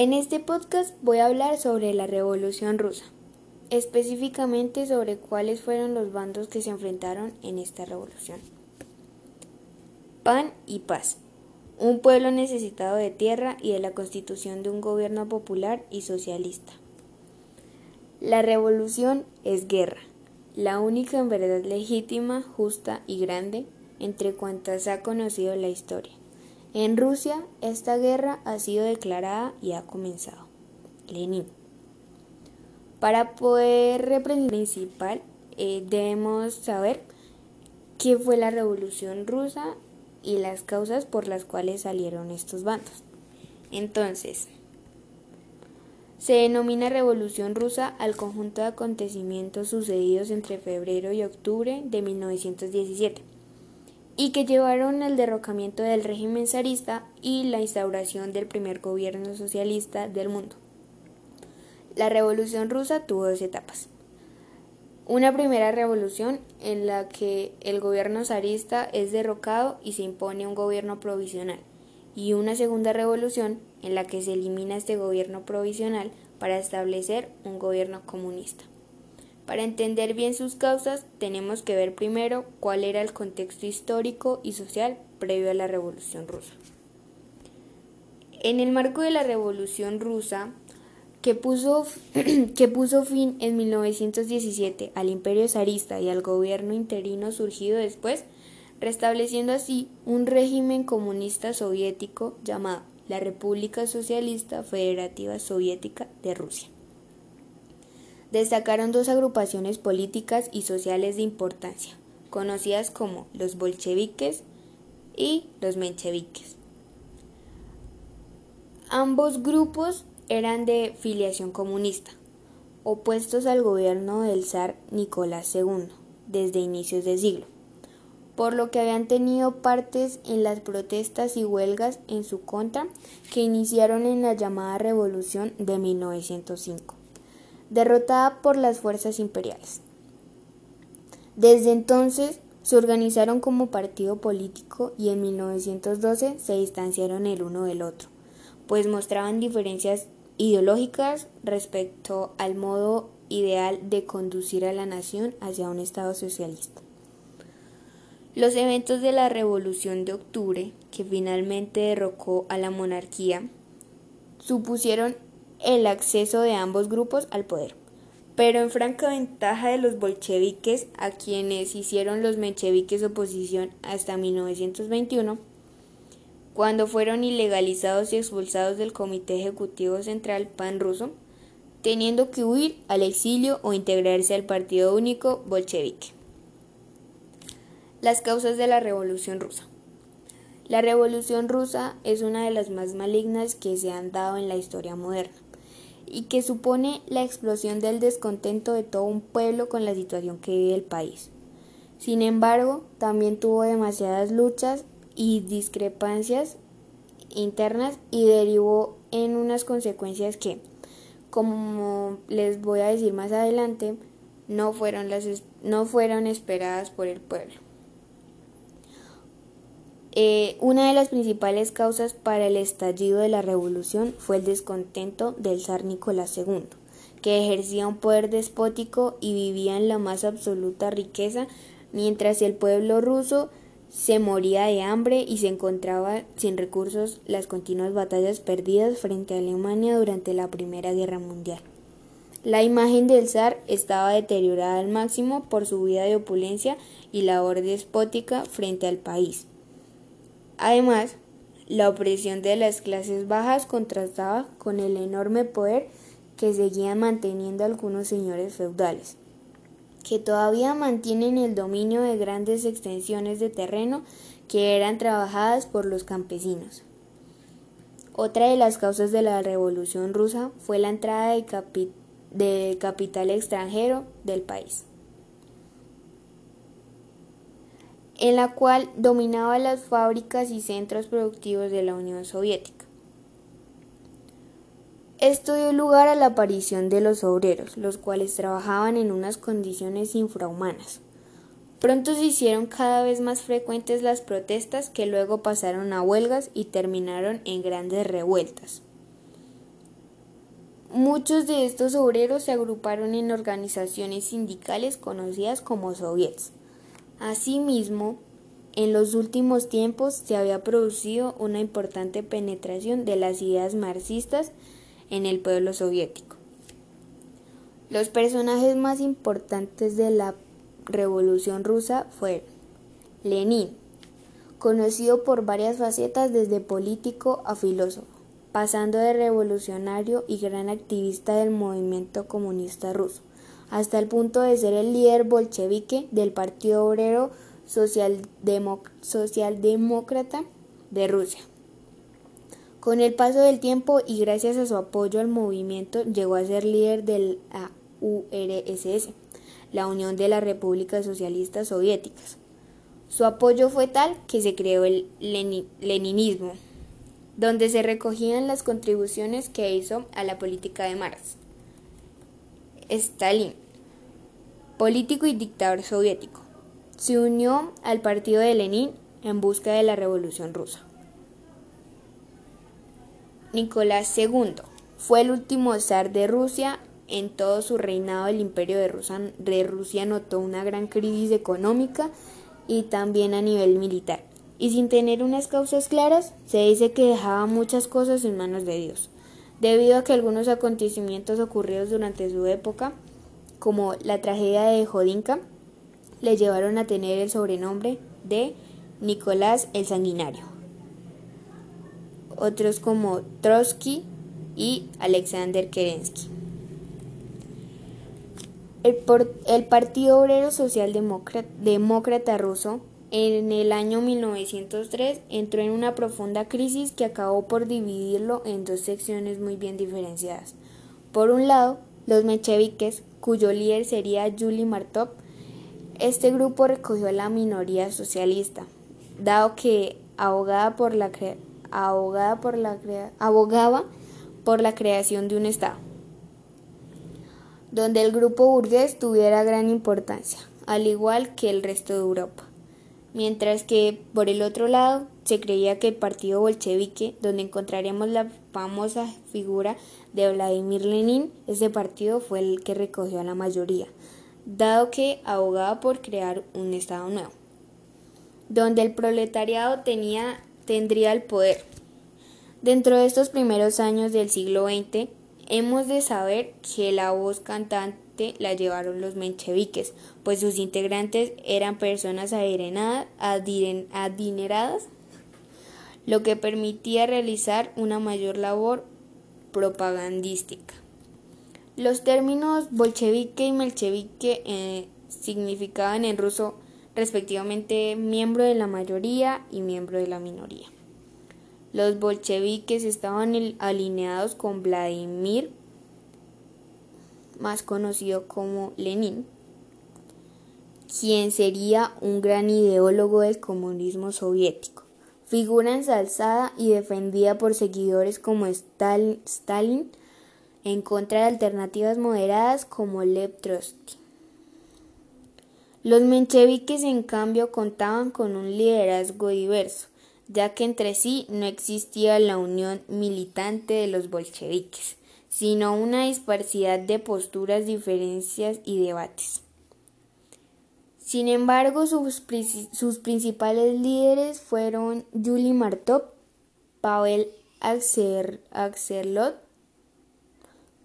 En este podcast voy a hablar sobre la Revolución Rusa, específicamente sobre cuáles fueron los bandos que se enfrentaron en esta revolución. Pan y paz. Un pueblo necesitado de tierra y de la constitución de un gobierno popular y socialista. La revolución es guerra, la única en verdad legítima, justa y grande entre cuantas ha conocido la historia. En Rusia, esta guerra ha sido declarada y ha comenzado. Lenin. Para poder representar principal, eh, debemos saber qué fue la Revolución Rusa y las causas por las cuales salieron estos bandos. Entonces, se denomina Revolución Rusa al conjunto de acontecimientos sucedidos entre febrero y octubre de 1917 y que llevaron al derrocamiento del régimen zarista y la instauración del primer gobierno socialista del mundo. La Revolución rusa tuvo dos etapas. Una primera revolución en la que el gobierno zarista es derrocado y se impone un gobierno provisional, y una segunda revolución en la que se elimina este gobierno provisional para establecer un gobierno comunista. Para entender bien sus causas, tenemos que ver primero cuál era el contexto histórico y social previo a la Revolución rusa. En el marco de la Revolución rusa, que puso, que puso fin en 1917 al imperio zarista y al gobierno interino surgido después, restableciendo así un régimen comunista soviético llamado la República Socialista Federativa Soviética de Rusia destacaron dos agrupaciones políticas y sociales de importancia, conocidas como los bolcheviques y los mencheviques. Ambos grupos eran de filiación comunista, opuestos al gobierno del zar Nicolás II desde inicios de siglo, por lo que habían tenido partes en las protestas y huelgas en su contra que iniciaron en la llamada Revolución de 1905 derrotada por las fuerzas imperiales. Desde entonces se organizaron como partido político y en 1912 se distanciaron el uno del otro, pues mostraban diferencias ideológicas respecto al modo ideal de conducir a la nación hacia un Estado socialista. Los eventos de la Revolución de Octubre, que finalmente derrocó a la monarquía, supusieron el acceso de ambos grupos al poder, pero en franca ventaja de los bolcheviques, a quienes hicieron los mencheviques oposición hasta 1921, cuando fueron ilegalizados y expulsados del Comité Ejecutivo Central pan ruso, teniendo que huir al exilio o integrarse al Partido Único bolchevique. Las causas de la Revolución Rusa. La Revolución Rusa es una de las más malignas que se han dado en la historia moderna y que supone la explosión del descontento de todo un pueblo con la situación que vive el país. Sin embargo, también tuvo demasiadas luchas y discrepancias internas y derivó en unas consecuencias que, como les voy a decir más adelante, no fueron, las, no fueron esperadas por el pueblo. Eh, una de las principales causas para el estallido de la revolución fue el descontento del zar Nicolás II, que ejercía un poder despótico y vivía en la más absoluta riqueza, mientras el pueblo ruso se moría de hambre y se encontraba sin recursos las continuas batallas perdidas frente a Alemania durante la Primera Guerra Mundial. La imagen del zar estaba deteriorada al máximo por su vida de opulencia y labor despótica frente al país. Además, la opresión de las clases bajas contrastaba con el enorme poder que seguían manteniendo algunos señores feudales, que todavía mantienen el dominio de grandes extensiones de terreno que eran trabajadas por los campesinos. Otra de las causas de la Revolución rusa fue la entrada de, de capital extranjero del país. En la cual dominaba las fábricas y centros productivos de la Unión Soviética. Esto dio lugar a la aparición de los obreros, los cuales trabajaban en unas condiciones infrahumanas. Pronto se hicieron cada vez más frecuentes las protestas que luego pasaron a huelgas y terminaron en grandes revueltas. Muchos de estos obreros se agruparon en organizaciones sindicales conocidas como soviets. Asimismo, en los últimos tiempos se había producido una importante penetración de las ideas marxistas en el pueblo soviético. Los personajes más importantes de la Revolución rusa fueron Lenin, conocido por varias facetas desde político a filósofo pasando de revolucionario y gran activista del movimiento comunista ruso, hasta el punto de ser el líder bolchevique del Partido Obrero Socialdemócrata de Rusia. Con el paso del tiempo y gracias a su apoyo al movimiento, llegó a ser líder de la URSS, la Unión de las Repúblicas Socialistas Soviéticas. Su apoyo fue tal que se creó el leninismo, donde se recogían las contribuciones que hizo a la política de Marx. Stalin, político y dictador soviético, se unió al partido de Lenin en busca de la Revolución rusa. Nicolás II fue el último zar de Rusia. En todo su reinado el imperio de Rusia, notó una gran crisis económica y también a nivel militar y sin tener unas causas claras, se dice que dejaba muchas cosas en manos de Dios, debido a que algunos acontecimientos ocurridos durante su época, como la tragedia de Jodinka, le llevaron a tener el sobrenombre de Nicolás el Sanguinario. Otros como Trotsky y Alexander Kerensky. El, Partido Obrero Socialdemócrata Ruso en el año 1903 entró en una profunda crisis que acabó por dividirlo en dos secciones muy bien diferenciadas. Por un lado, los mencheviques, cuyo líder sería Yuli Martov, este grupo recogió a la minoría socialista, dado que abogada por la abogada por la abogaba por la creación de un Estado, donde el grupo burgués tuviera gran importancia, al igual que el resto de Europa. Mientras que por el otro lado se creía que el partido bolchevique, donde encontraremos la famosa figura de Vladimir Lenin, ese partido fue el que recogió a la mayoría, dado que abogaba por crear un Estado nuevo, donde el proletariado tenía, tendría el poder. Dentro de estos primeros años del siglo XX, hemos de saber que la voz cantante la llevaron los mencheviques, pues sus integrantes eran personas adineradas, lo que permitía realizar una mayor labor propagandística. Los términos bolchevique y melchevique eh, significaban en ruso respectivamente miembro de la mayoría y miembro de la minoría. Los bolcheviques estaban alineados con Vladimir más conocido como Lenin, quien sería un gran ideólogo del comunismo soviético, figura ensalzada y defendida por seguidores como Stalin en contra de alternativas moderadas como Lev Trotsky. Los mencheviques, en cambio, contaban con un liderazgo diverso, ya que entre sí no existía la unión militante de los bolcheviques sino una disparidad de posturas, diferencias y debates. Sin embargo, sus, principales líderes fueron Yuli Martov, Pavel Axerlot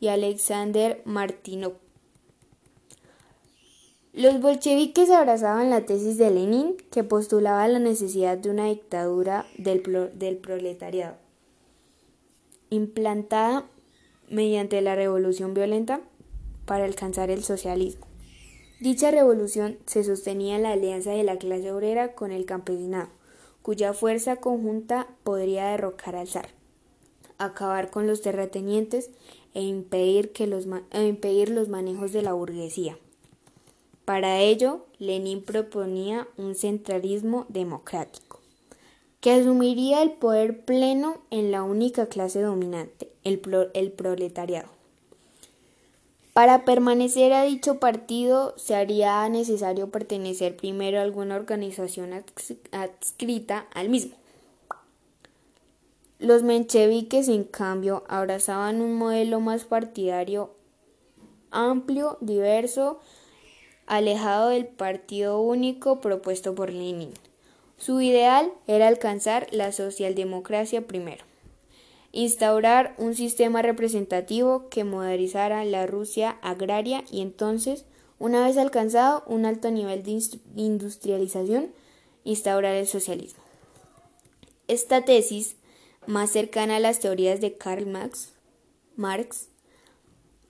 y Alexander Martinov. Los bolcheviques abrazaban la tesis de Lenin, que postulaba la necesidad de una dictadura del proletariado, implantada mediante la revolución violenta para alcanzar el socialismo. Dicha revolución se sostenía en la alianza de la clase obrera con el campesinado, cuya fuerza conjunta podría derrocar al zar, acabar con los terratenientes e impedir, que los, e impedir los manejos de la burguesía. Para ello, Lenin proponía un centralismo democrático, que asumiría el poder pleno en la única clase dominante, el, proletariado. Para permanecer a dicho partido se haría necesario pertenecer primero a alguna organización adscrita al mismo. Los mencheviques, en cambio, abrazaban un modelo más partidario, amplio, diverso, alejado del partido único propuesto por Lenin. Su ideal era alcanzar la socialdemocracia primero, instaurar un sistema representativo que modernizara la Rusia agraria y entonces, una vez alcanzado un alto nivel de industrialización, instaurar el socialismo. Esta tesis, más cercana a las teorías de Karl Marx, Marx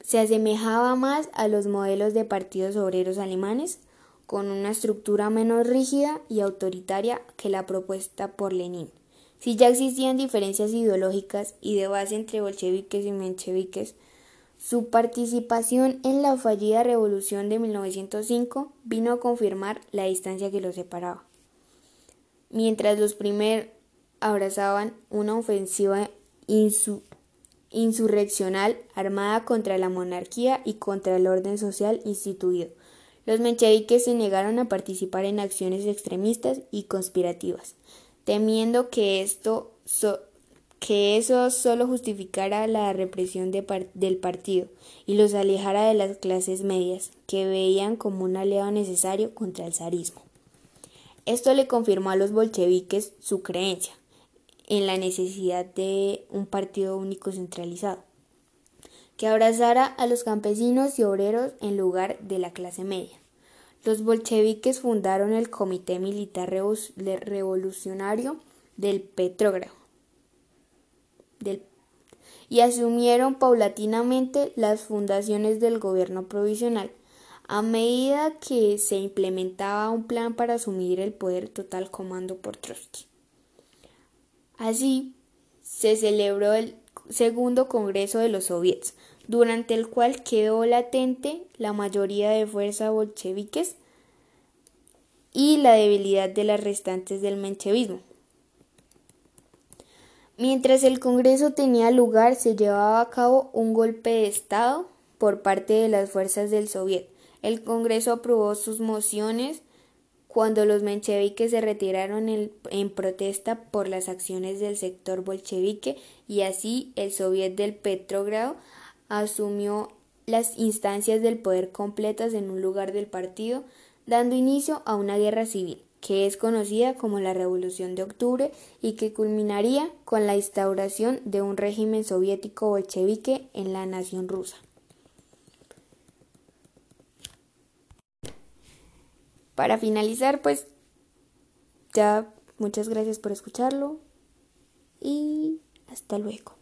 se asemejaba más a los modelos de partidos obreros alemanes, con una estructura menos rígida y autoritaria que la propuesta por Lenin. Si ya existían diferencias ideológicas y de base entre bolcheviques y mencheviques, su participación en la fallida revolución de 1905 vino a confirmar la distancia que los separaba. Mientras los primeros abrazaban una ofensiva insu insurreccional armada contra la monarquía y contra el orden social instituido. Los mencheviques se negaron a participar en acciones extremistas y conspirativas, temiendo que esto que eso solo justificara la represión del partido y los alejara de las clases medias, que veían como un aliado necesario contra el zarismo. Esto le confirmó a los bolcheviques su creencia, en la necesidad de un partido único centralizado, que abrazara a los campesinos y obreros en lugar de la clase media. Los bolcheviques fundaron el Comité Militar Revolucionario del Petrógrado y asumieron paulatinamente las fundaciones del gobierno provisional a medida que se implementaba un plan para asumir el poder total comando por Trotsky. Así, se celebró el segundo Congreso de los Soviets, durante el cual quedó latente la mayoría de fuerzas bolcheviques y la debilidad de las restantes del menchevismo. Mientras el Congreso tenía lugar, se llevaba a cabo un golpe de Estado por parte de las fuerzas del Soviet. El Congreso aprobó sus mociones cuando los mencheviques se retiraron en, protesta por las acciones del sector bolchevique y así el Soviet del Petrogrado asumió las instancias del poder completas en un lugar del partido, dando inicio a una guerra civil que es conocida como la Revolución de Octubre y que culminaría con la instauración de un régimen soviético bolchevique en la nación rusa. Para finalizar, pues ya muchas gracias por escucharlo y hasta luego.